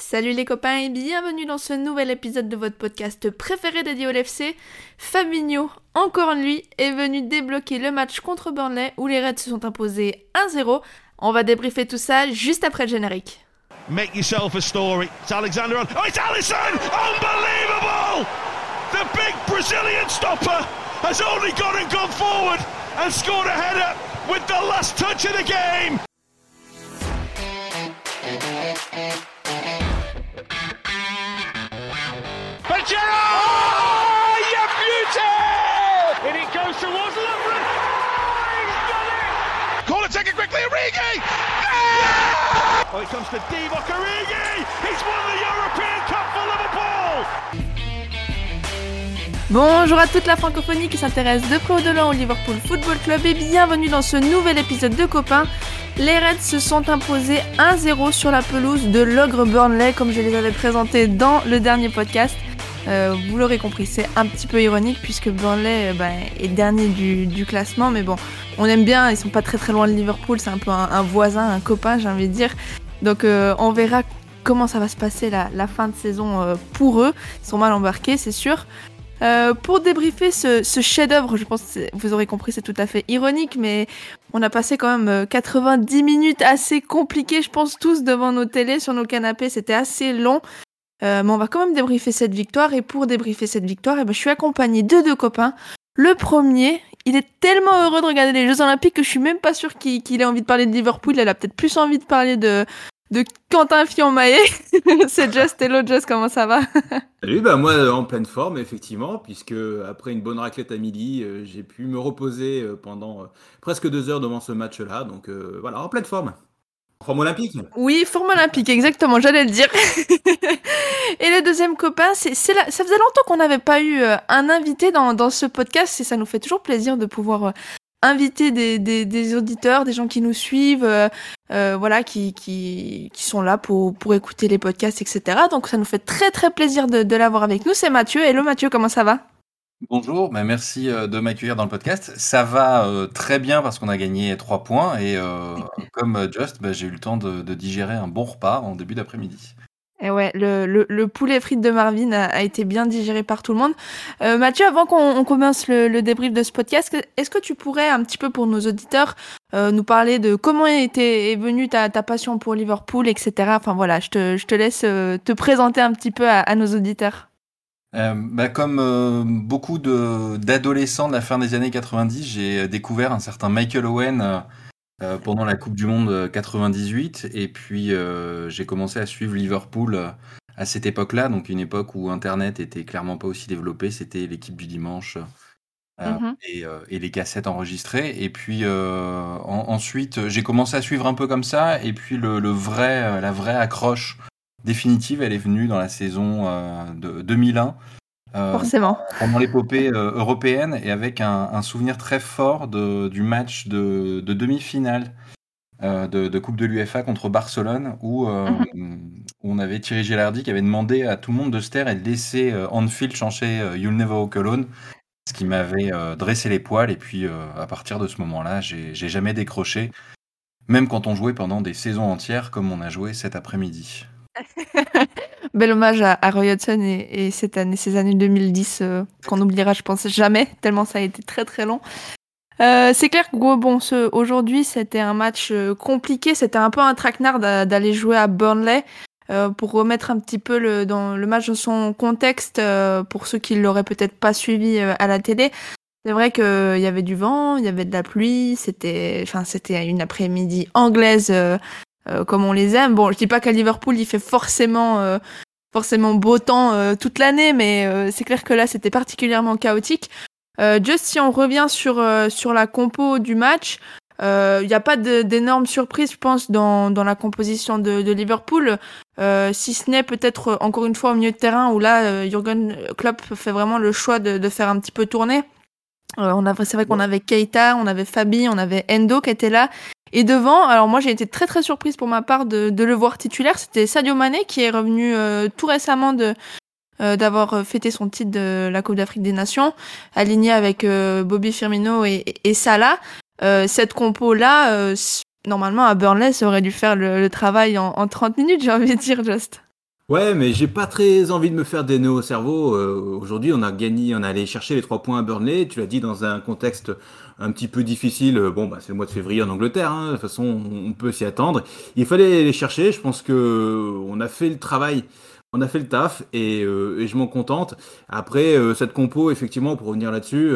Salut les copains et bienvenue dans ce nouvel épisode de votre podcast préféré dédié au LFC. Fabinho, encore lui, est venu débloquer le match contre Burnley où les Reds se sont imposés 1-0. On va débriefer tout ça juste après le générique. Make yourself a story. It's Alexander. Oh, it's Allison! Unbelievable! The big Brazilian stopper has only gone and gone forward and scored a header with the last touch of the game. Bonjour à toute la francophonie qui s'intéresse de près ou au Liverpool Football Club et bienvenue dans ce nouvel épisode de Copains. Les Reds se sont imposés 1-0 sur la pelouse de l'Ogre Burnley comme je les avais présentés dans le dernier podcast. Euh, vous l'aurez compris, c'est un petit peu ironique puisque Burnley euh, bah, est dernier du, classement, mais bon, on aime bien, ils sont pas très très loin de Liverpool, c'est un peu un, voisin, un copain, j'ai envie de dire. Donc euh, on verra comment ça va se passer la, la fin de saison pour eux. Ils sont mal embarqués, c'est sûr. pour débriefer ce, ce chef-d'œuvre, je pense que vous aurez compris, c'est tout à fait ironique, mais on a passé quand même 90 minutes assez compliquées, je pense, tous devant nos télés, sur nos canapés. C'était assez long. Euh, mais on va quand même débriefer cette victoire. Et pour débriefer cette victoire, eh ben, je suis accompagnée de deux copains. Le premier, il est tellement heureux de regarder les Jeux Olympiques que je suis même pas sûre qu'il ait envie de parler de Liverpool. Il a peut-être plus envie de parler de, de Quentin Fillon-Maillet. C'est Just. Hello Just, comment ça va? Salut, bah moi en pleine forme, effectivement, puisque après une bonne raclette à midi, euh, j'ai pu me reposer euh, pendant presque deux heures devant ce match-là. Donc voilà, en pleine forme. Forme olympique Oui, forme olympique, exactement, j'allais le dire. et le deuxième copain, c'est, ça faisait longtemps qu'on n'avait pas eu euh, un invité dans, dans ce podcast et ça nous fait toujours plaisir de pouvoir euh, inviter des, des, des, auditeurs, des gens qui nous suivent, euh, voilà, qui, qui, qui sont là pour, pour écouter les podcasts, etc. Donc ça nous fait très très plaisir de, de l'avoir avec nous. C'est Mathieu. Hello Mathieu, comment ça va? Bonjour, bah, merci de m'accueillir dans le podcast. Ça va euh, très bien parce qu'on a gagné trois points et comme Just, bah, j'ai eu le temps de, digérer un bon repas en début d'après-midi. Et ouais, le, le, poulet frites de Marvin a, été bien digéré par tout le monde. Mathieu, avant qu'on commence le, débrief de ce podcast, est-ce que tu pourrais un petit peu pour nos auditeurs nous parler de comment était, est venue ta, ta passion pour Liverpool, etc. Enfin voilà, je te, je te laisse te présenter un petit peu à nos auditeurs. Euh, bah, comme euh, beaucoup d'adolescents de, la fin des années 90, j'ai découvert un certain Michael Owen euh, pendant la Coupe du Monde 98 et puis j'ai commencé à suivre Liverpool à cette époque-là, donc une époque où Internet était clairement pas aussi développé, c'était l'équipe du dimanche mmh et, et, les cassettes enregistrées. Et puis ensuite, j'ai commencé à suivre un peu comme ça et puis le, le vrai, la vraie accroche définitive, elle est venue dans la saison euh, de 2001. Euh, Forcément. Pendant l'épopée euh, européenne et avec un, souvenir très fort de, du match de, demi-finale de, Coupe de l'UFA contre Barcelone où, mhm. on avait Thierry Gilardi qui avait demandé à tout le monde de se taire et de laisser Anfield chanter You'll Never Walk Alone, ce qui m'avait dressé les poils. Et puis à partir de ce moment-là, j'ai jamais décroché, même quand on jouait pendant des saisons entières comme on a joué cet après-midi. Bel hommage à, Roy Hudson et, cette année, ces années 2010 euh, qu'on n'oubliera, je pense jamais, tellement ça a été très très long. Euh, c'est clair que bon, aujourd'hui c'était un match euh, compliqué, c'était un peu un traquenard d'aller jouer à Burnley pour remettre un petit peu le, dans le match dans son contexte pour ceux qui l'auraient peut-être pas suivi à la télé. C'est vrai qu'il y avait du vent, il y avait de la pluie, c'était, enfin c'était une après-midi anglaise euh, comme on les aime. Bon, je dis pas qu'à Liverpool il fait forcément euh, forcément beau temps euh, toute l'année, mais c'est clair que là c'était particulièrement chaotique. juste si on revient sur sur la compo du match, il n'y a pas d'énormes surprises, je pense, dans, dans la composition de, de Liverpool, euh, si ce n'est peut-être encore une fois au milieu de terrain où là, euh, Jurgen Klopp fait vraiment le choix de, de faire un petit peu tourner. Euh, on c'est vrai qu'on avait Keita, on avait Fabi, on avait Endo qui était là, et devant, alors moi j'ai été très très surprise pour ma part de, le voir titulaire. C'était Sadio Mané qui est revenu euh, tout récemment de euh, d'avoir fêté son titre de la Coupe d'Afrique des Nations, aligné avec euh, Bobby Firmino et, et Salah. cette compo là, normalement à Burnley, ça aurait dû faire le, travail en, en 30 minutes, j'ai envie de dire juste. Ouais, mais j'ai pas très envie de me faire des nœuds au cerveau. Aujourd'hui, on a gagné, on a allé chercher les trois points à Burnley. Tu l'as dit dans un contexte un petit peu difficile. Bon, bah, c'est le mois de février en Angleterre. Hein. De toute façon, on peut s'y attendre. Il fallait les chercher. Je pense que on a fait le travail. On a fait le taf et, euh, je m'en contente. Après, euh, cette compo, effectivement, pour revenir là-dessus,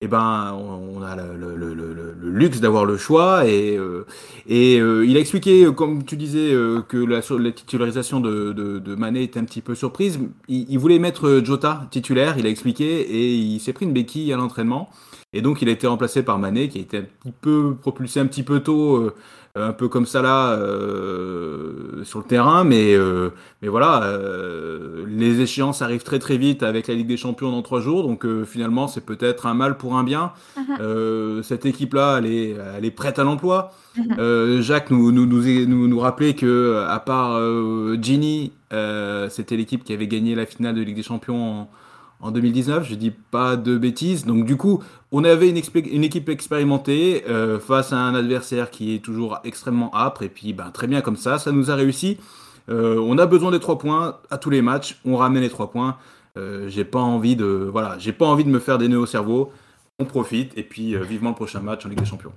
eh ben, on, a le, luxe d'avoir le choix. Et, euh, et euh, il a expliqué, comme tu disais, euh, que la, la titularisation de, de, était un petit peu surprise. Il, voulait mettre Jota titulaire, il a expliqué, et il s'est pris une béquille à l'entraînement. Et donc, il a été remplacé par Mané, qui a été un petit peu propulsé un petit peu tôt un peu comme ça là euh, sur le terrain, mais euh, mais voilà, euh, les échéances arrivent très très vite avec la Ligue des Champions dans trois jours, donc finalement c'est peut-être un mal pour un bien. Uh-huh. cette équipe là, elle est elle est prête à l'emploi. Uh-huh. Jacques nous nous, nous nous rappelait que à part Ginny, c'était l'équipe qui avait gagné la finale de Ligue des Champions en en 2019, je dis pas de bêtises. Donc du coup, on avait une, équipe expérimentée euh, face à un adversaire qui est toujours extrêmement âpre. Et puis ben, très bien comme ça, ça nous a réussi. Euh, on a besoin des trois points à tous les matchs. On ramène les trois points. Euh, j'ai pas envie de voilà, pas envie de me faire des nœuds au cerveau. On profite et puis vivement le prochain match en Ligue des Champions.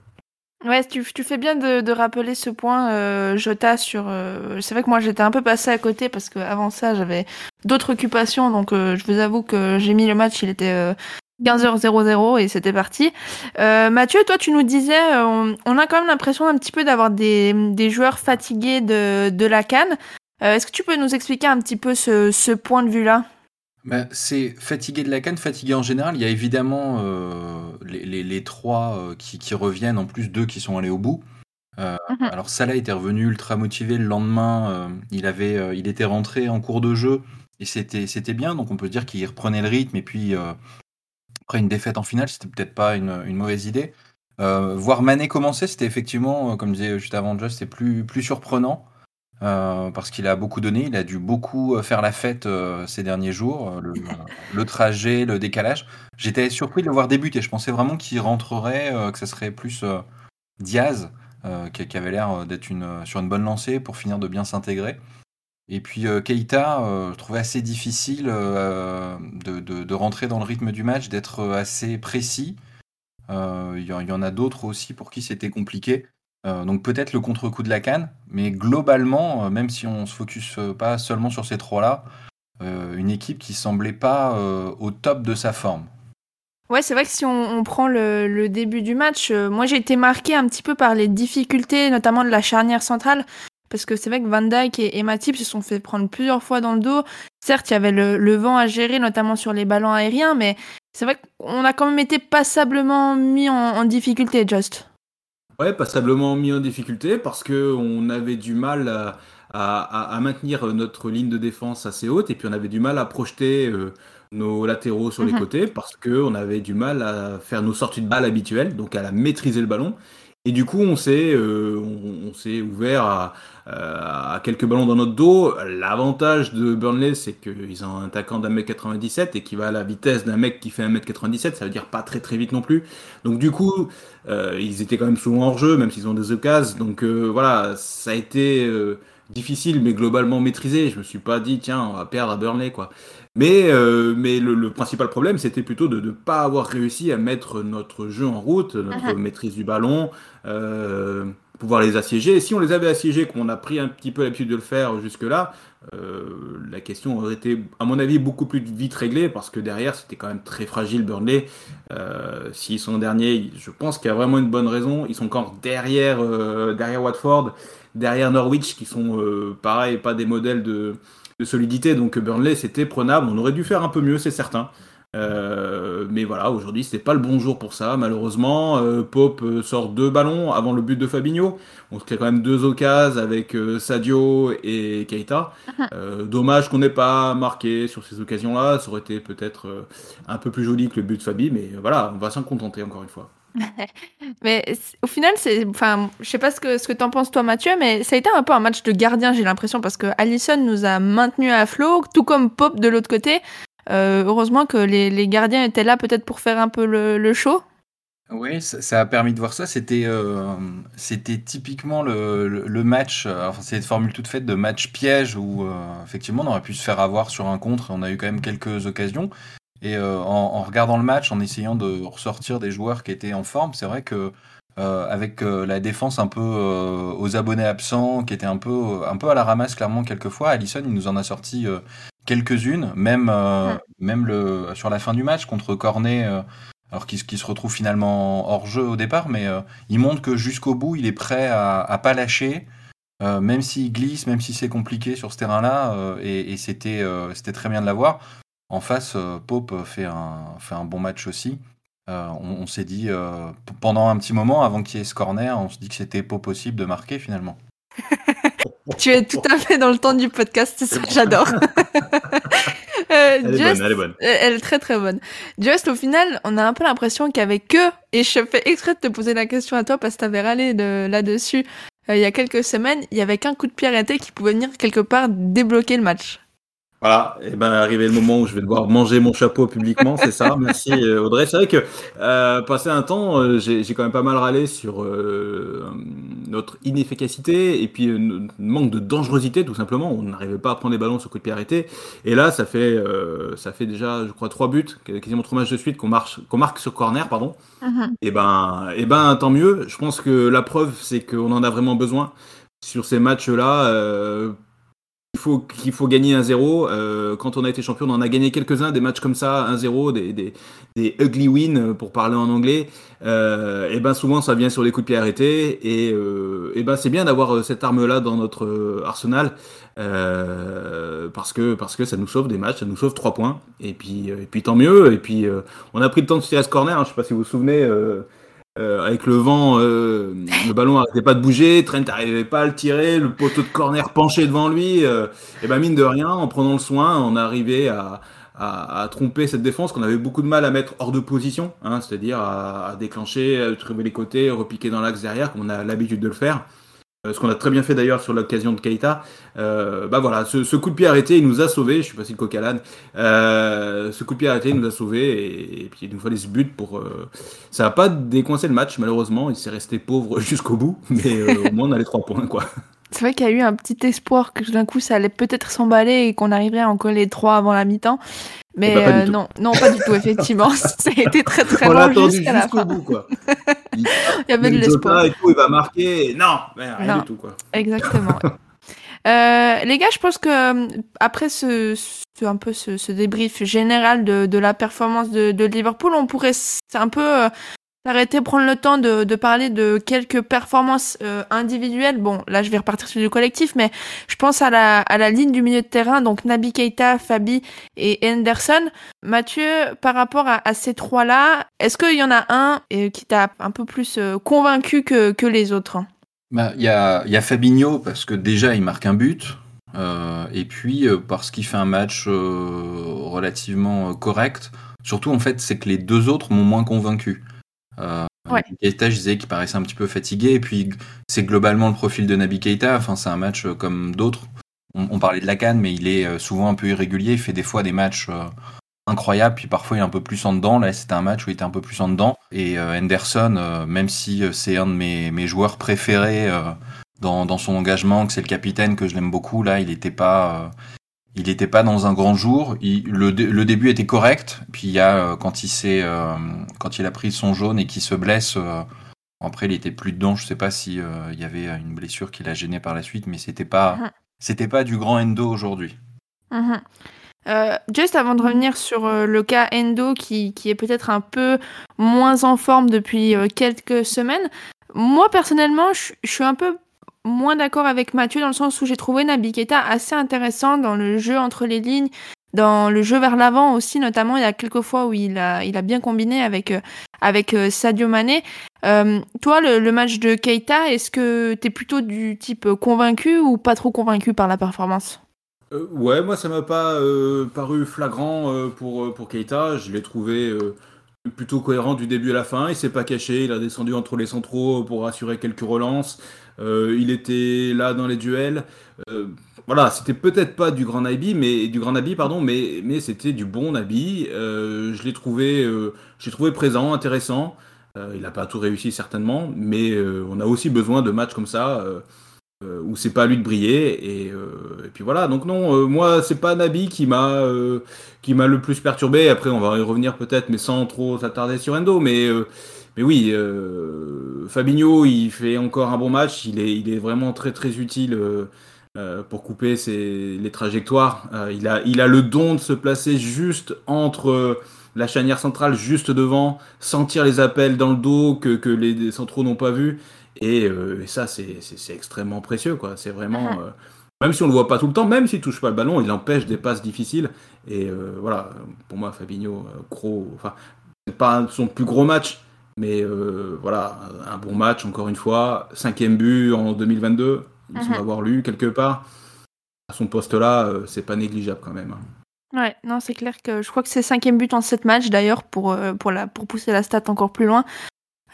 Ouais, tu, fais bien de, rappeler ce point, euh, Jota, sur... Euh, c'est vrai que moi, j'étais un peu passé à côté parce qu'avant ça, j'avais d'autres occupations. Donc, euh, je vous avoue que j'ai mis le match, il était 15h00 et c'était parti. Mathieu, toi, tu nous disais, on, on, a quand même l'impression un petit peu d'avoir des, des joueurs fatigués de, de la canne. Est-ce que tu peux nous expliquer un petit peu ce, ce point de vue-là? Bah, c'est fatigué de la canne, fatigué en général. Il y a évidemment euh, les, les, les, trois euh, qui, qui, reviennent, en plus deux qui sont allés au bout. Euh, mmh Alors Salah était revenu ultra motivé le lendemain. Euh, il avait, il était rentré en cours de jeu et c'était, c'était bien. Donc on peut dire qu'il reprenait le rythme. Et puis après une défaite en finale, c'était peut-être pas une, une, mauvaise idée. voir Mané commencer, c'était effectivement, comme disait juste avant Just, c'était plus, plus surprenant. Euh, parce qu'il a beaucoup donné, il a dû beaucoup euh, faire la fête euh, ces derniers jours, le, le, trajet, le décalage. J'étais surpris de le voir débuter, je pensais vraiment qu'il rentrerait, que ce serait plus Diaz, qui, qui, avait l'air d'être une, sur une bonne lancée pour finir de bien s'intégrer. Et puis Keita, je trouvais assez difficile de, de, rentrer dans le rythme du match, d'être assez précis. Il y, en a d'autres aussi pour qui c'était compliqué. Euh, donc peut-être le contre-coup de la canne, mais globalement, euh, même si on se focus euh, pas seulement sur ces trois-là, une équipe qui semblait pas au top de sa forme. Ouais, c'est vrai que si on, prend le, début du match, moi j'ai été marqué un petit peu par les difficultés, notamment de la charnière centrale, parce que c'est vrai que Van Dyke et, et, Matip se sont fait prendre plusieurs fois dans le dos. Certes, il y avait le, le vent à gérer, notamment sur les ballons aériens, mais c'est vrai qu'on a quand même été passablement mis en, en difficulté, Just. Ouais, passablement mis en difficulté parce que on avait du mal à, à, à, maintenir notre ligne de défense assez haute et puis on avait du mal à projeter euh, nos latéraux sur les mm -hmm. côtés parce que on avait du mal à faire nos sorties de balle habituelles, donc à la maîtriser le ballon. Et du coup, on s'est euh, on, s'est ouvert à, à, quelques ballons dans notre dos. L'avantage de Burnley, c'est qu'ils ont un attaquant d'un mètre 97 et qui va à la vitesse d'un mec qui fait un mètre 97. Ça veut dire pas très très vite non plus. Donc du coup, euh, ils étaient quand même souvent hors jeu, même s'ils ont des occasions. Donc euh, voilà, ça a été euh, difficile, mais globalement maîtrisé. Je me suis pas dit tiens, on va perdre à Burnley quoi. Mais, euh, mais le, le, principal problème, c'était plutôt de ne pas avoir réussi à mettre notre jeu en route, notre uh -huh. maîtrise du ballon, euh, pouvoir les assiéger. Et si on les avait assiégés, qu'on a pris un petit peu l'habitude de le faire jusque-là, euh, la question aurait été, à mon avis, beaucoup plus vite réglée, parce que derrière, c'était quand même très fragile, Burnley. Euh, S'ils sont derniers, je pense qu'il y a vraiment une bonne raison. Ils sont encore derrière, euh, derrière Watford, derrière Norwich, qui sont, euh, pareil, pas des modèles de de solidité. Donc Burnley, c'était prenable. On aurait dû faire un peu mieux, c'est certain. Euh, mais voilà, aujourd'hui, c'était pas le bon jour pour ça, malheureusement. Euh, Pope euh, sort deux ballons avant le but de Fabinho. On se crée quand même deux occasions avec euh, Sadio et Keita. Euh, dommage qu'on n'ait pas marqué sur ces occasions-là. Ça aurait été peut-être un peu plus joli que le but de Fabi, mais voilà, on va s'en contenter encore une fois. Mais au final, c'est, enfin, je sais pas ce que ce que t'en penses toi, Mathieu, mais ça a été un peu un match de gardien, j'ai l'impression, parce que Allison nous a maintenu à flot, tout comme Pop de l'autre côté. Euh, heureusement que les, les, gardiens étaient là, peut-être pour faire un peu le, le show. Oui, ça, a permis de voir ça. C'était euh, c'était typiquement le, le- match, euh, enfin c'est une formule toute faite de match piège où effectivement on aurait pu se faire avoir sur un contre. On a eu quand même quelques occasions. Et euh, en, en regardant le match, en essayant de ressortir des joueurs qui étaient en forme, c'est vrai que euh, avec euh, la défense un peu aux abonnés absents, qui était un peu un peu à la ramasse clairement quelquefois, Allison il nous en a sorti quelques-unes, même même le sur la fin du match contre Cornet. alors qu'il se- retrouve finalement hors jeu au départ, mais il montre que jusqu'au bout, il est prêt à, à pas lâcher, euh, même s'il glisse, même si c'est compliqué sur ce terrain-là, euh, et, et c'était euh, c'était très bien de l'avoir. En face, euh, Pope fait un, fait un bon match aussi. Euh, on on s'est dit, euh, pendant un petit moment, avant qu'il y ait ce corner, on se dit que c'était pas possible de marquer finalement. Tu es tout à fait dans le temps du podcast, c'est ça que j'adore. Euh, Elle est bonne, elle est bonne. Elle est très très bonne. Just, au final, on a un peu l'impression qu'il y avait que, et je fais exprès de te poser la question à toi parce que t'avais râlé de, là-dessus euh, il y a quelques semaines, il y avait qu'un coup de pied arrêté qui pouvait venir quelque part débloquer le match. Voilà, et ben arrivé le moment où je vais devoir manger mon chapeau publiquement, c'est ça. Merci euh, Audrey. C'est vrai que euh, passé un temps, euh, j'ai j'ai quand même pas mal râlé sur euh, notre inefficacité et puis euh, notre manque de dangerosité tout simplement. On n'arrivait pas à prendre les ballons sur coup de pied arrêté. Et là, ça fait euh, ça fait déjà, je crois, trois buts, quasiment trois matchs de suite qu'on marche qu'on marque sur corner, pardon. Et ben, et ben, tant mieux. Je pense que la preuve, c'est qu'on en a vraiment besoin sur ces matchs-là. Qu'il faut gagner 1-0. Euh, quand on a été champion, on en a gagné quelques-uns, des matchs comme ça, 1-0, des, des, ugly wins euh, pour parler en anglais. Euh, et ben souvent ça vient sur les coups de pied arrêtés. Et, et ben c'est bien d'avoir cette arme-là dans notre arsenal parce que parce que ça nous sauve des matchs, ça nous sauve trois points. Et puis et puis tant mieux. Et puis on a pris le temps de tirer ce corner. hein, je sais pas si vous vous souvenez. Euh, avec le vent, euh, le ballon n'arrêtait pas de bouger, Trent n'arrivait pas à le tirer, le poteau de corner penché devant lui. euh, et ben mine de rien, en prenant le soin, on à, à, à tromper cette défense qu'on avait beaucoup de mal à mettre hors de position, hein, c'est-à-dire à, à déclencher, à trouver les côtés, repiquer dans l'axe derrière, comme on a l'habitude de le faire. Euh, ce qu'on a très bien fait d'ailleurs sur l'occasion de Keita. Euh, bah voilà, ce, ce coup de pied arrêté, il nous a sauvés. Je suis passé le coq. Euh, ce coup de pied arrêté, il nous a sauvés et, et puis il nous fallait ce but pour. euh, ça n'a pas décoincé le match malheureusement. Il s'est resté pauvre jusqu'au bout, mais euh, au moins on a les trois points quoi. C'est vrai qu'il y a eu un petit espoir que d'un coup ça allait peut-être s'emballer et qu'on arriverait à en coller trois avant la mi-temps. Mais Eh ben, euh, non, non, pas du tout, effectivement. ça a été très très on long attendu jusqu'à la fin. bout quoi. Il, y avait de l'espoir. et tout, il va marquer. Non, mais rien Non. du tout quoi. Exactement. Euh, les gars, je pense que euh, après ce, ce- un peu ce, ce débrief général de, de la performance de, de Liverpool, on pourrait s- un peu s'arrêter, prendre le temps de, parler de quelques performances euh, individuelles. Bon, là, je vais repartir sur du collectif, mais je pense à la, ligne du milieu de terrain, donc Naby Keita, Fabi et Henderson. Mathieu, par rapport à, ces trois-là, est-ce qu'il y en a un euh, qui t'a un peu plus euh, convaincu que, les autres? Bah, Il y, a, y a Fabinho parce que déjà il marque un but, et puis parce qu'il fait un match relativement correct. Surtout en fait, c'est que les deux autres m'ont moins convaincu. Euh, Ouais. Keita, je disais qu'il paraissait un petit peu fatigué, et puis c'est globalement le profil de Naby Keita. Enfin, c'est un match euh, comme d'autres. On, on parlait de la canne, mais il est euh, souvent un peu irrégulier. Il fait des fois des matchs euh, incroyables, puis parfois il est un peu plus en dedans. Là, c'était un match où il était un peu plus en dedans. Et euh, Henderson, même si c'est un de mes, mes joueurs préférés euh, dans, dans son engagement, que c'est le capitaine, que je l'aime beaucoup, là, il n'était pas, euh, il était pas dans un grand jour. Il- le, dé- le début était correct. Puis il y a euh, quand il s'est, euh, quand il a pris son jaune et qu'il se blesse. euh, après, il était plus dedans. Je sais pas si euh, il y avait une blessure qui l'a gêné par la suite, mais c'était pas, Mhm. c'était pas du grand endo aujourd'hui. Euh, juste avant de revenir sur euh, le cas Endo qui, qui est peut-être un peu moins en forme depuis euh, quelques semaines, moi personnellement je suis un peu moins d'accord avec Mathieu dans le sens où j'ai trouvé Naby Keita assez intéressant dans le jeu entre les lignes, dans le jeu vers l'avant aussi notamment il y a quelques fois où il a, il a bien combiné avec, euh, avec euh, Sadio Mané. Euh, toi le, match de Keita, est-ce que t'es plutôt du type convaincu ou pas trop convaincu par la performance? Ouais, moi ça m'a pas paru flagrant pour, pour Keita. Je l'ai trouvé plutôt cohérent du début à la fin. Il s'est pas caché, il a descendu entre les centraux pour assurer quelques relances. Euh, il était là dans les duels. Euh, voilà, c'était peut-être pas du grand Nabi, mais du grand Nabi, pardon, mais, mais c'était du bon Nabi. Euh, je l'ai trouvé, l'ai trouvé présent, intéressant. il n'a pas tout réussi certainement, mais on a aussi besoin de matchs comme ça où c'est pas à lui de briller. Et, puis voilà. Donc non, moi c'est pas Nabi qui m'a qui m'a le plus perturbé. Après on va y revenir peut-être, mais sans trop s'attarder sur Endo. Mais mais oui, Fabinho il fait encore un bon match. Il est il est vraiment très très utile. Euh, pour couper les trajectoires. Euh, il, a, il a le don de se placer juste entre euh, la chanière centrale, juste devant, sentir les appels dans le dos que, que les, centraux n'ont pas vu. Et, ça, c'est extrêmement précieux. quoi. C'est vraiment. même si on le voit pas tout le temps, même s'il touche pas le ballon, il empêche des passes difficiles. Et voilà, pour moi, Fabinho, gros. Enfin, c'est pas son plus gros match, mais voilà, un bon match, encore une fois. Cinquième but en 2022 il semble avoir lu quelque part. À son poste-là, euh, c'est pas négligeable quand même. Hein. Ouais, non, c'est clair que je crois que c'est cinquième but en sept matchs d'ailleurs pour, euh, pour, la, pour pousser la stat encore plus loin.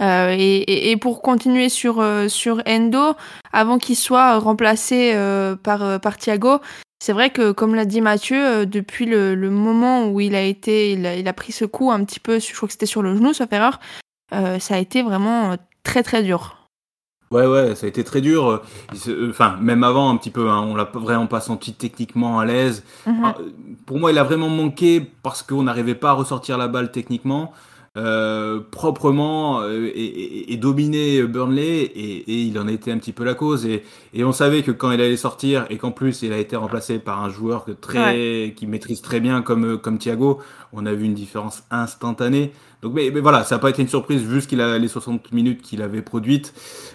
Euh, et, et, pour continuer sur, sur Endo, avant qu'il soit remplacé par, par Thiago, c'est vrai que, comme l'a dit Mathieu, depuis le, le, moment où il a été, il a, il a, pris ce coup un petit peu, je crois que c'était sur le genou, sauf erreur, ça a été vraiment très très dur. Ouais, ouais, ça a été très dur. Euh, euh, enfin, même avant, un petit peu, hein, on l'a vraiment pas senti techniquement à l'aise. Mhm. Ah, pour moi, il a vraiment manqué parce qu'on n'arrivait pas à ressortir la balle techniquement. Euh, proprement euh, et, et, dominer Burnley et, il en a été un petit peu la cause. Et, on savait que quand il allait sortir et qu'en plus il a été remplacé par un joueur que très qui maîtrise très bien comme comme Thiago on a vu une différence instantanée. Donc mais, voilà ça n'a pas été une surprise vu ce qu'il a les 60 minutes qu'il avait produites.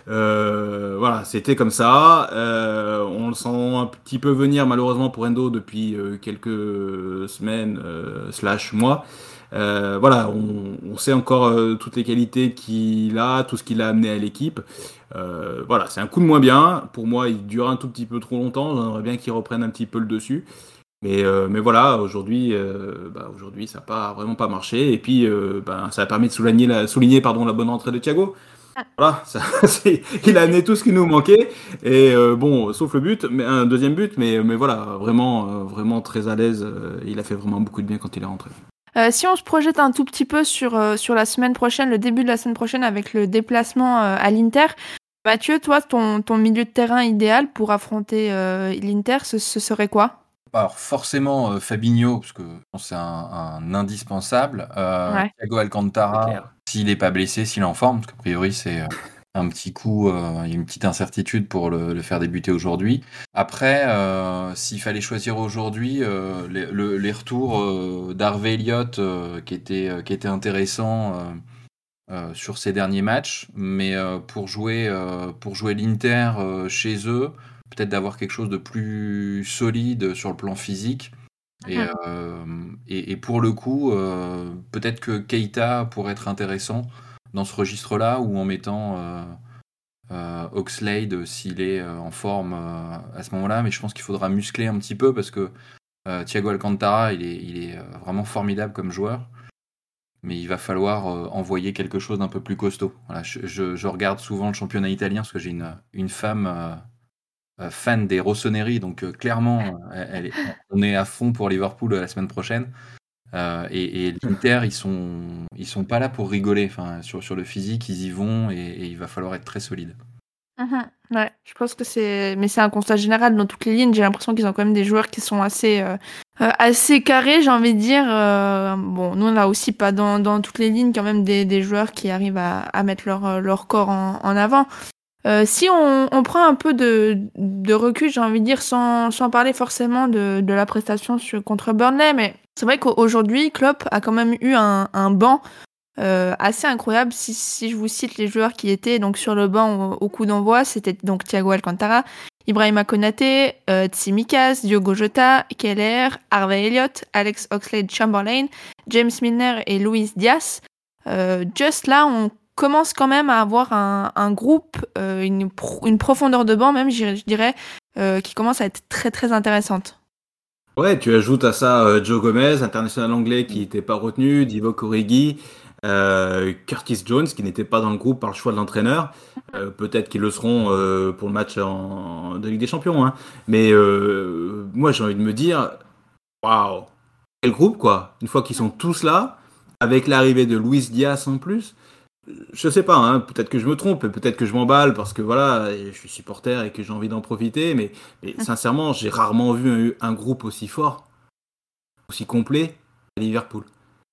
Euh, voilà c'était comme ça. On le sent un petit peu venir malheureusement pour Endo depuis quelques semaines slash mois euh, voilà, on, sait encore euh, toutes les qualités qu'il a, tout ce qu'il a amené à l'équipe. Euh, voilà, c'est un coup de moins bien. Pour moi, il dure un tout petit peu trop longtemps. J'aimerais bien qu'il reprenne un petit peu le dessus. Mais, mais voilà, aujourd'hui, bah, aujourd'hui, ça n'a pas vraiment pas marché. Et puis, bah, ça a permis de souligner la, souligner, pardon, la bonne entrée de Thiago. Voilà, ça, il a amené tout ce qui nous manquait. Et bon, sauf le but, mais un deuxième but, mais, mais voilà, vraiment, vraiment très à l'aise. il a fait vraiment beaucoup de bien quand il est rentré. Euh, si on se projette un tout petit peu sur, euh, sur la semaine prochaine, le début de la semaine prochaine avec le déplacement euh, à l'Inter, Mathieu, toi, ton, ton milieu de terrain idéal pour affronter l'Inter, ce, serait quoi? Alors forcément Fabinho, parce que c'est un, indispensable. Thiago Alcantara, s'il n'est pas blessé, s'il est en forme, parce qu'a priori c'est un petit coup, euh, une petite incertitude pour le, faire débuter aujourd'hui. Après, euh, s'il fallait choisir aujourd'hui, euh, les, retours d'Harvey Elliott qui étaient qui était intéressants sur ces derniers matchs, mais pour jouer pour jouer l'Inter chez eux, peut-être d'avoir quelque chose de plus solide sur le plan physique. Et, mhm. et, et pour le coup, peut-être que Keita pourrait être intéressant dans ce registre-là ou en mettant euh, euh, Oxlade s'il est euh, en forme à ce moment-là. Mais je pense qu'il faudra muscler un petit peu parce que Thiago Alcantara, il est, vraiment formidable comme joueur. Mais il va falloir envoyer quelque chose d'un peu plus costaud. Je, regarde souvent le championnat italien parce que j'ai une, femme fan des Rossoneri, donc clairement, on est à fond pour Liverpool la semaine prochaine. Euh, et, l'Inter, ils sont, ils sont pas là pour rigoler. Enfin, sur, sur le physique, ils y vont et, il va falloir être très solide. Mhm. ouais, je pense que c'est, mais c'est un constat général dans toutes les lignes. J'ai l'impression qu'ils ont quand même des joueurs qui sont assez, euh, euh, assez carrés, j'ai envie de dire. bon, nous on a aussi pas dans, dans toutes les lignes quand même des, des joueurs qui arrivent à, mettre leur, leur corps en, en avant. si on, prend un peu de, de recul, j'ai envie de dire, sans, sans parler forcément de, de la prestation contre Burnley, mais c'est vrai qu'aujourd'hui, Klopp a quand même eu un, banc euh, assez incroyable. Si, je vous cite les joueurs qui étaient donc sur le banc au, coup d'envoi, c'était donc Thiago Alcantara, Ibrahima Konaté, euh, Tsimikas, Diogo Jota, Keller, Harvey Elliott, Alex Oxlade-Chamberlain, James Milner et Luis Diaz. Euh, just là, on commence quand même à avoir un, groupe, euh, une, une, profondeur de banc même, je dirais, euh, qui commence à être très très intéressante. Ouais, tu ajoutes à ça euh, Joe Gomez, international anglais qui n'était pas retenu, Divo Origi, euh, Curtis Jones qui n'était pas dans le groupe par le choix de l'entraîneur. Euh, peut-être qu'ils le seront pour le match en, de Ligue des Champions. Hein. Mais moi j'ai envie de me dire, waouh, quel groupe quoi Une fois qu'ils sont tous là, avec l'arrivée de Luis Diaz en plus, je sais pas, hein, peut-être que je me trompe, peut-être que je m'emballe parce que voilà, je suis supporter et que j'ai envie d'en profiter, mais, sincèrement, j'ai rarement vu un, groupe aussi fort, aussi complet à Liverpool.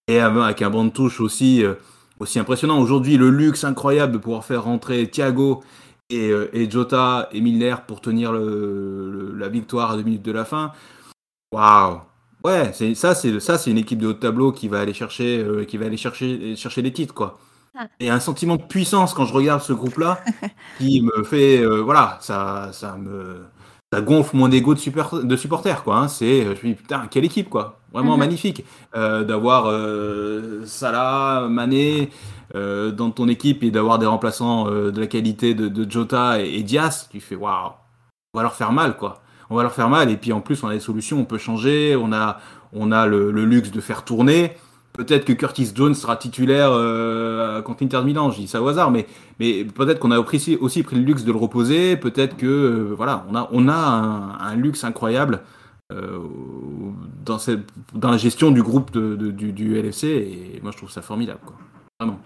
Et avec un banc de touche aussi, euh, aussi impressionnant. Aujourd'hui, le luxe incroyable de pouvoir faire rentrer Thiago et, euh, Jota et Miller pour tenir la victoire à deux minutes de la fin. Waouh! Ouais, c'est ça, c'est ça, c'est une équipe de haut tableau qui va aller chercher, euh, qui va aller chercher, chercher les titres, quoi. Et un sentiment de puissance quand je regarde ce groupe-là qui me fait, euh, voilà, ça, ça me, ça gonfle mon ego de, super, de supporter, quoi. Hein. C'est, je me dis, putain, quelle équipe, quoi. Vraiment mhm. magnifique. Euh, d'avoir euh, Salah, Mané dans ton équipe et d'avoir des remplaçants de la qualité de, Jota et, Dias, tu fais, waouh, on va leur faire mal, quoi. On va leur faire mal. Et puis en plus, on a des solutions, on peut changer, on a, on a le luxe de faire tourner. Peut-être que Curtis Jones sera titulaire euh, contre l'Inter Milan, je dis ça au hasard, mais, mais peut-être qu'on a aussi, aussi, pris le luxe de le reposer, peut-être que euh, voilà, on a, on a un, luxe incroyable euh, dans, cette, dans la gestion du groupe de, du, du, LFC, et moi je trouve ça formidable, quoi. vraiment.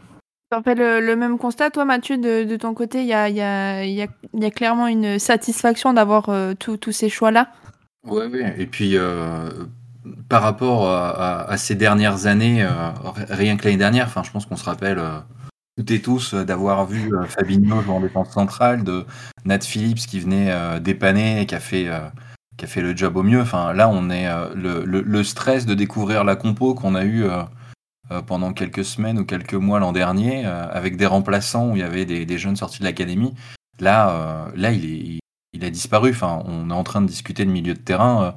Tu en fais le, même constat, toi Mathieu, de, de ton côté, il y a, y, a, y, a, y a, clairement une satisfaction d'avoir tous ces choix-là? Oui, oui, et puis par rapport à, ces dernières années, euh, rien que l'année dernière, je pense qu'on se rappelle euh, toutes et tous euh, d'avoir vu Fabinho jouer en défense centrale, de Nat Phillips qui venait dépanner et qui a fait le job au mieux. Là, on est le, stress de découvrir la compo qu'on a eu pendant quelques semaines ou quelques mois l'an dernier, avec des remplaçants où il y avait des, jeunes sortis de l'académie. Là, là, il, a disparu. On est en train de discuter de milieu de terrain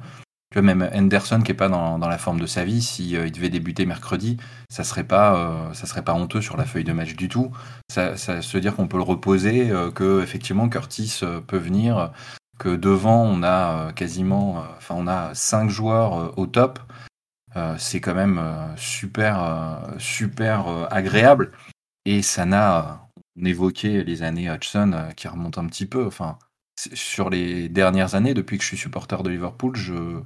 même Henderson qui est pas dans, la forme de sa vie, si euh, il devait débuter mercredi, ça serait pas euh, ça serait pas honteux sur la feuille de match du tout. Se dire qu'on peut le reposer, euh, que effectivement Curtis peut venir, que devant on a quasiment, enfin on a cinq joueurs au top. c'est quand même super super agréable et ça n'a on évoquait les années Hudson qui remontent un petit peu. Enfin, sur les dernières années, depuis que je suis supporter de Liverpool, je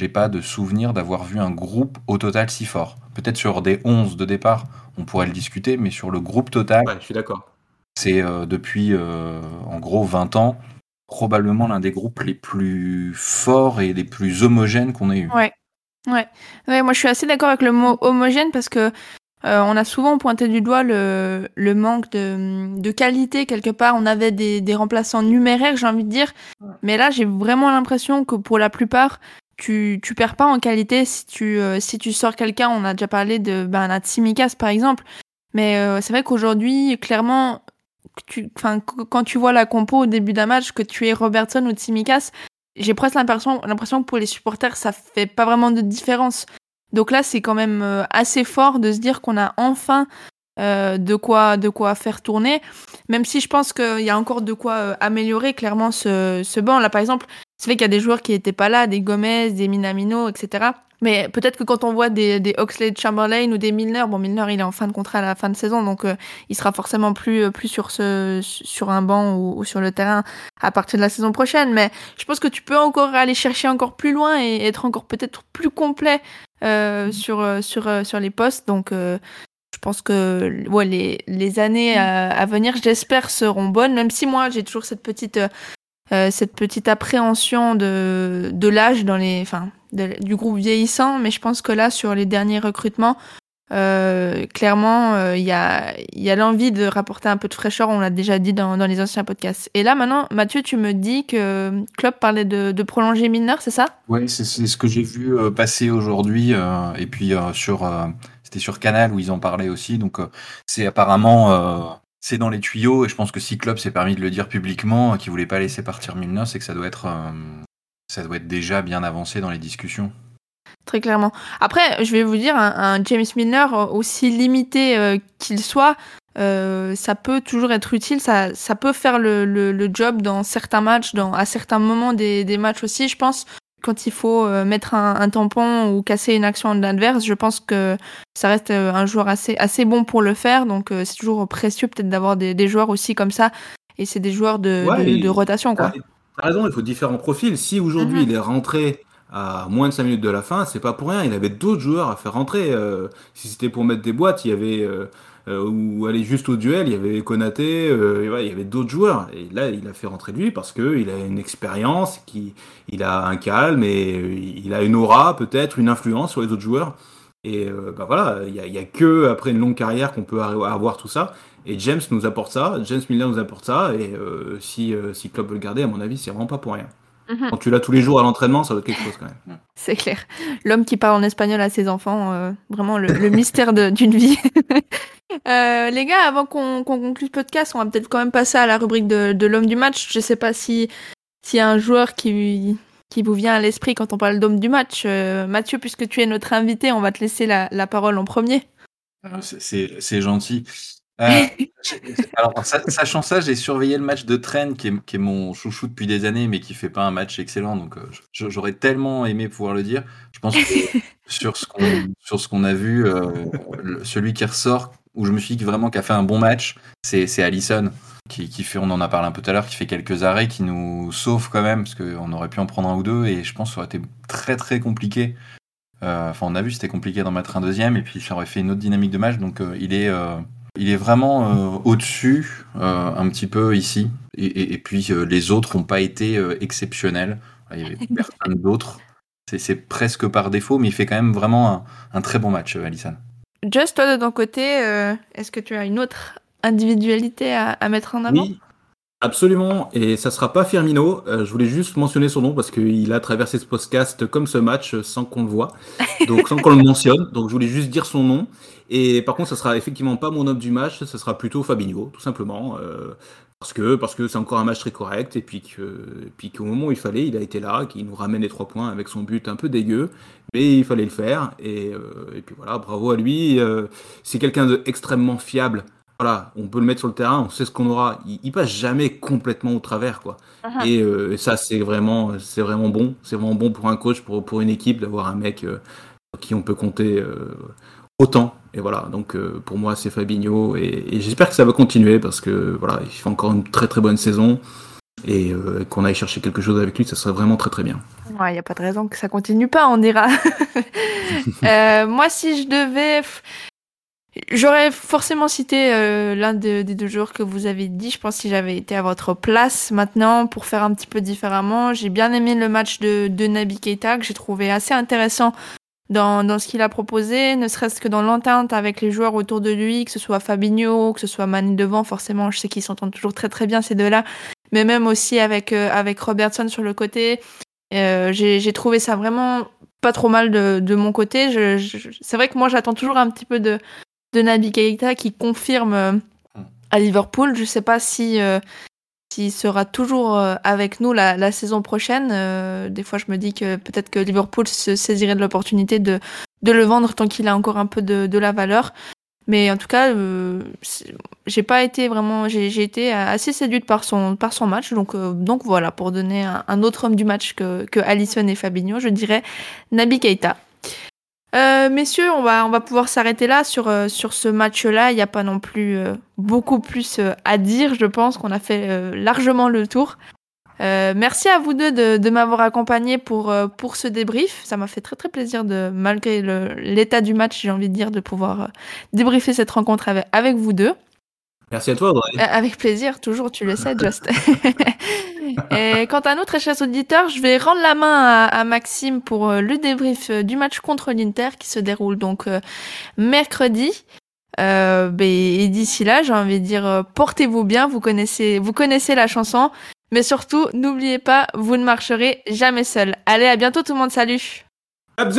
n'ai pas de souvenir d'avoir vu un groupe au total si fort. Peut-être sur des 11 de départ, on pourrait le discuter, mais sur le groupe total, je suis d'accord. C'est euh, depuis euh, en gros 20 ans, probablement l'un des groupes les plus forts et les plus homogènes qu'on ait eu. Ouais. Ouais. ouais, moi je suis assez d'accord avec le mot homogène parce que euh, on a souvent pointé du doigt le, le manque de, de, qualité quelque part. On avait des, des remplaçants numéraires, j'ai envie de dire. Mais là, j'ai vraiment l'impression que pour la plupart, tu, tu perds pas en qualité si tu, euh, si tu sors quelqu'un. On a déjà parlé de ben, Tsimikas par exemple. Mais euh, c'est vrai qu'aujourd'hui, clairement, tu, quand tu vois la compo au début d'un match, que tu es Robertson ou Tsimikas, j'ai presque l'impression, l'impression que pour les supporters, ça fait pas vraiment de différence. Donc là, c'est quand même euh, assez fort de se dire qu'on a enfin euh, de quoi de quoi faire tourner. Même si je pense qu'il y a encore de quoi euh, améliorer clairement ce, ce banc. Là, par exemple, c'est vrai qu'il y a des joueurs qui n'étaient pas là, des Gomez, des Minamino, etc. Mais peut-être que quand on voit des, des Oxley Chamberlain ou des Milner, bon Milner il est en fin de contrat à la fin de saison, donc il sera forcément plus plus sur ce sur un banc ou, ou, sur le terrain à partir de la saison prochaine. Mais je pense que tu peux encore aller chercher encore plus loin et être encore peut-être plus complet sur, euh, sur, euh, sur les postes. Donc, je pense que ouais, les, les années à, venir, j'espère, seront bonnes, même si moi, j'ai toujours cette petite, cette petite appréhension de, de l'âge dans les, enfin, du groupe vieillissant. Mais je pense que là, sur les derniers recrutements, euh, clairement, il euh, y a, y a l'envie de rapporter un peu de fraîcheur, on l'a déjà dit dans, les anciens podcasts. Et là, maintenant, Mathieu, tu me dis que Klopp parlait de, de prolonger Milner, c'est ça? Oui, c'est ce que j'ai vu euh, passer aujourd'hui. et puis, sur, c'était sur Canal où ils en parlaient aussi. Donc, c'est apparemment. c'est dans les tuyaux, et je pense que si Klopp s'est permis de le dire publiquement, qu'il voulait pas laisser partir Milner, c'est que ça doit être, ça doit être déjà bien avancé dans les discussions. Très clairement. Après, je vais vous dire, un, James Milner, euh, aussi limité euh, qu'il soit, euh, ça peut toujours être utile. Ça, ça peut faire le, le, job dans certains matchs, dans, à certains moments des, des matchs aussi, je pense. Quand il faut mettre un, un, tampon ou casser une action de l'adverse, je pense que ça reste un joueur assez, assez bon pour le faire. Donc, c'est toujours précieux peut-être d'avoir des, des, joueurs aussi comme ça. Et c'est des joueurs de, de, rotation, quoi. T'as raison, il faut différents profils. Si aujourd'hui mhm. il est rentré à moins de 5 minutes de la fin, c'est pas pour rien. Il avait d'autres joueurs à faire rentrer. Euh, si c'était pour mettre des boîtes, il y avait euh, euh, ou aller juste au duel, il y avait Konaté, il y avait d'autres joueurs. Et là, il a fait rentrer lui parce que il a une expérience, il a un calme et il a une aura, peut-être une influence sur les autres joueurs. Et bah voilà, il y a, que après une longue carrière qu'on peut avoir tout ça. Et James nous apporte ça, James Miller nous apporte ça. Et si si veut le garder, à mon avis, c'est vraiment pas pour rien. Mhm. Quand tu l'as tous les jours à l'entraînement, ça doit être quelque chose quand même. C'est clair. L'homme qui parle en espagnol à ses enfants, euh, vraiment le, mystère d'une vie. euh, les gars, avant qu'on conclue ce podcast, on va peut-être quand même passer à la rubrique de, de l'homme du match. Je sais pas si s'il y a un joueur qui qui vous vient à l'esprit quand on parle d'homme du match. Euh, Mathieu, puisque tu es notre invité, on va te laisser la, la parole en premier. Ah, c'est gentil. Euh, alors, sachant ça, j'ai surveillé le match de Trent, qui est, mon chouchou depuis des années, mais qui fait pas un match excellent. Donc, euh, j'aurais tellement aimé pouvoir le dire. Je pense que sur ce qu'on sur ce qu'on a vu, euh, celui qui ressort, où je me suis dit vraiment qu'a fait un bon match, c'est Allison. Qui, qui, fait, on en a parlé un peu tout à l'heure, qui fait quelques arrêts, qui nous sauve quand même, parce qu'on aurait pu en prendre un ou deux, et je pense que ça aurait été très très compliqué. Enfin, on a vu, c'était compliqué d'en mettre un deuxième, et puis ça aurait fait une autre dynamique de match. Donc, il est il est vraiment euh, au-dessus, euh, un petit peu ici. Et, puis euh, les autres n'ont pas été exceptionnels. Il y avait personne d'autre. C'est presque par défaut, mais il fait quand même vraiment un, très bon match, Alisson. Just, toi de ton côté, est-ce que tu as une autre individualité à, mettre en avant? Oui, absolument. Et ça sera pas Firmino. je voulais juste mentionner son nom parce qu'il a traversé ce podcast comme ce match sans qu'on le voit, donc sans qu'on le mentionne. Donc je voulais juste dire son nom. Et par contre, ça sera effectivement pas mon homme du match, ça sera plutôt Fabinho, tout simplement. Euh, parce que parce que c'est encore un match très correct et puis que puis qu'au moment où il fallait, il a été là, qu'il nous ramène les trois points avec son but un peu dégueu, mais il fallait le faire et, euh, et puis voilà, bravo à lui. Euh, c'est quelqu'un d'extrêmement fiable. Voilà, on peut le mettre sur le terrain, on sait ce qu'on aura. Il, passe jamais complètement au travers, quoi. Uh-huh. Et, ça, c'est vraiment c'est vraiment bon. C'est vraiment bon pour un coach, pour pour une équipe d'avoir un mec qui on peut compter autant. Et voilà, donc euh, pour moi c'est Fabinho et, j'espère que ça va continuer parce que voilà, il fait encore une très très bonne saison et euh, qu'on aille chercher quelque chose avec lui, ça serait vraiment très très bien. Il n'y a pas de raison que ça continue pas, on dira. Euh, moi si je devais... J'aurais forcément cité l'un des deux jours que vous avez dit. Je pense si j'avais été à votre place maintenant pour faire un petit peu différemment. J'ai bien aimé le match de, de Nabi Keita que j'ai trouvé assez intéressant dans, dans ce qu'il a proposé, ne serait-ce que dans l'entente avec les joueurs autour de lui, que ce soit Fabinho, que ce soit Mani devant, forcément, je sais qu'ils s'entendent toujours très très bien ces deux-là, mais même aussi avec, euh, avec Robertson sur le côté. Euh, j'ai trouvé ça vraiment pas trop mal de, de mon côté. Je, c'est vrai que moi j'attends toujours un petit peu de, de Nabi Keita qui confirme euh, à Liverpool. Je sais pas si euh, s'il sera toujours euh, avec nous la, saison prochaine. Euh, des fois, je me dis que peut-être que Liverpool se saisirait de l'opportunité de, de le vendre tant qu'il a encore un peu de, de la valeur. Mais en tout cas, euh, j'ai pas été vraiment, j'ai été assez séduite par son par son match. Donc donc voilà, pour donner un, autre homme du match que que Allison et Fabinho, je dirais Nabi Keita. Euh, messieurs, on va, on va pouvoir s'arrêter là sur, euh, sur ce match-là. Il n'y a pas non plus euh, beaucoup plus à dire. Je pense qu'on a fait largement le tour. merci à vous deux de, de m'avoir accompagné pour, pour ce débrief. Ça m'a fait très très plaisir de, malgré l'état du match, j'ai envie de dire, de pouvoir débriefer cette rencontre avec, avec vous deux. Merci à toi, Audrey. Avec plaisir, toujours, tu le sais, Just. Et quant à nous, très chers auditeurs, je vais rendre la main à, Maxime pour euh, le débrief euh, du match contre l'Inter qui se déroule donc euh, mercredi. Euh, ben, et d'ici là, j'ai envie de dire, portez-vous bien, vous connaissez, vous connaissez la chanson, mais surtout, n'oubliez pas, vous ne marcherez jamais seul. Allez, à bientôt tout le monde, salut. Up